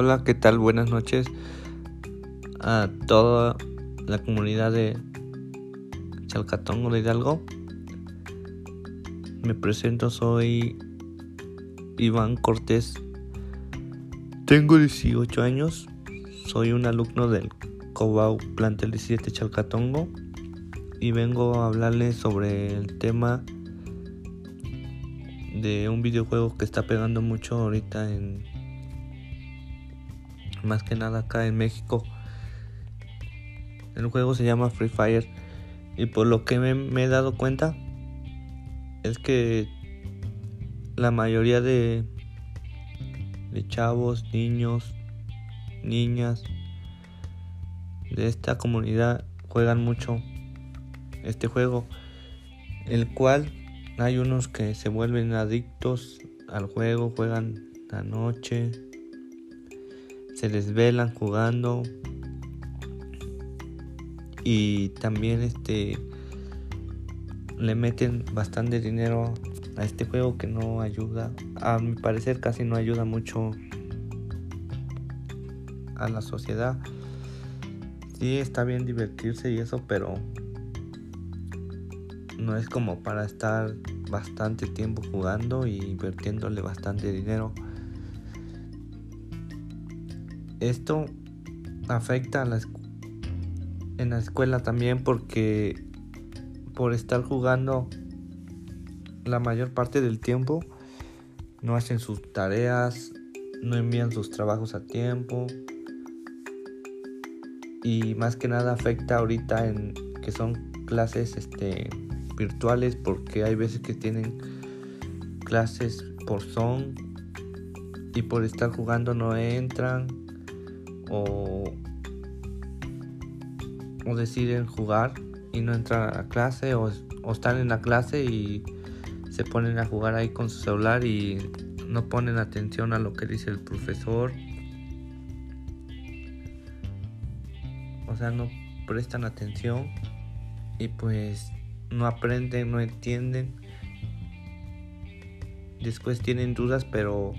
Hola, ¿qué tal? Buenas noches a toda la comunidad de Chalcatongo de Hidalgo. Me presento, soy Iván Cortés. Tengo 18 años, soy un alumno del Cobau Plantel 17 Chalcatongo y vengo a hablarles sobre el tema de un videojuego que está pegando mucho ahorita en más que nada acá en México. El juego se llama Free Fire y por lo que me, he dado cuenta es que la mayoría de, de chavos, niños, niñas de esta comunidad juegan mucho este juego, el cual hay unos que se vuelven adictos al juego, juegan la noche, se desvelan jugando y también este le meten bastante dinero a este juego que no ayuda, a mi parecer casi no ayuda mucho a la sociedad. Sí, está bien divertirse y eso, pero no es como para estar bastante tiempo jugando y invirtiéndole bastante dinero. Esto afecta a la en la escuela también porque por estar jugando la mayor parte del tiempo no hacen sus tareas, no envían sus trabajos a tiempo. Y más que nada afecta ahorita en que son clases este virtuales porque hay veces que tienen clases por Zoom y por estar jugando no entran o, deciden jugar y no entran a clase o, o están en la clase y se ponen a jugar ahí con su celular y no ponen atención a lo que dice el profesor. O sea, no prestan atención y pues no aprenden, no entienden. Después tienen dudas, pero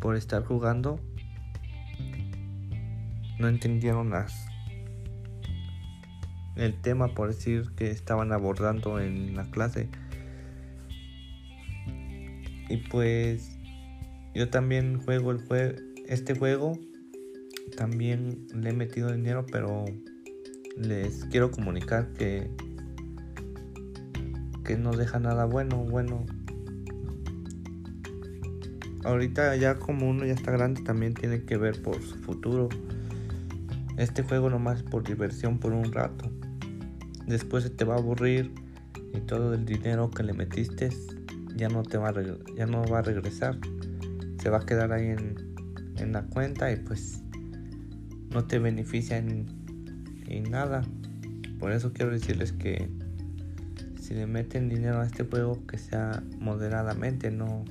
por estar jugando no entendieron las el tema por decir que estaban abordando en la clase. Y pues yo también juego el juego este juego también le he metido dinero pero les quiero comunicar que que no deja nada bueno bueno ahorita ya como uno ya está grande también tiene que ver por su futuro. Este juego nomás por diversión por un rato. Después se te va a aburrir y todo el dinero que le metiste ya no te va a ya no va a regresar. Se va a quedar ahí en, en la cuenta y pues no te beneficia en, en nada. Por eso quiero decirles que si le meten dinero a este juego que sea moderadamente, no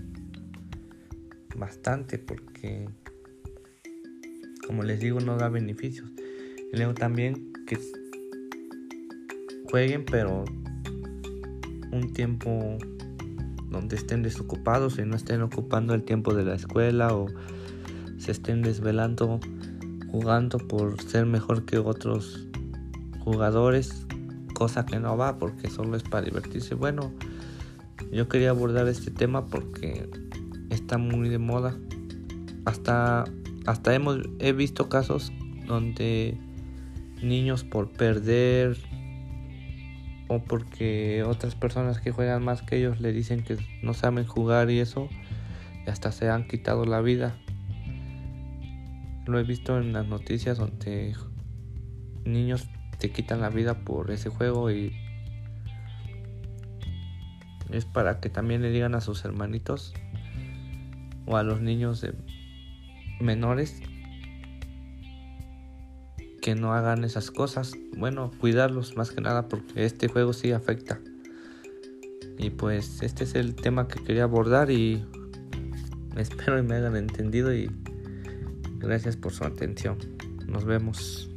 bastante porque como les digo no da beneficios. Y luego también que jueguen pero un tiempo donde estén desocupados y no estén ocupando el tiempo de la escuela o se estén desvelando jugando por ser mejor que otros jugadores cosa que no va porque solo es para divertirse. Bueno yo quería abordar este tema porque está muy de moda. Hasta, hasta hemos, he visto casos donde niños por perder o porque otras personas que juegan más que ellos le dicen que no saben jugar y eso, y hasta se han quitado la vida. Lo he visto en las noticias donde niños te quitan la vida por ese juego y es para que también le digan a sus hermanitos o a los niños menores que no hagan esas cosas. Bueno, cuidarlos más que nada porque este juego sí afecta. Y pues este es el tema que quería abordar y espero que me hayan entendido y gracias por su atención. Nos vemos.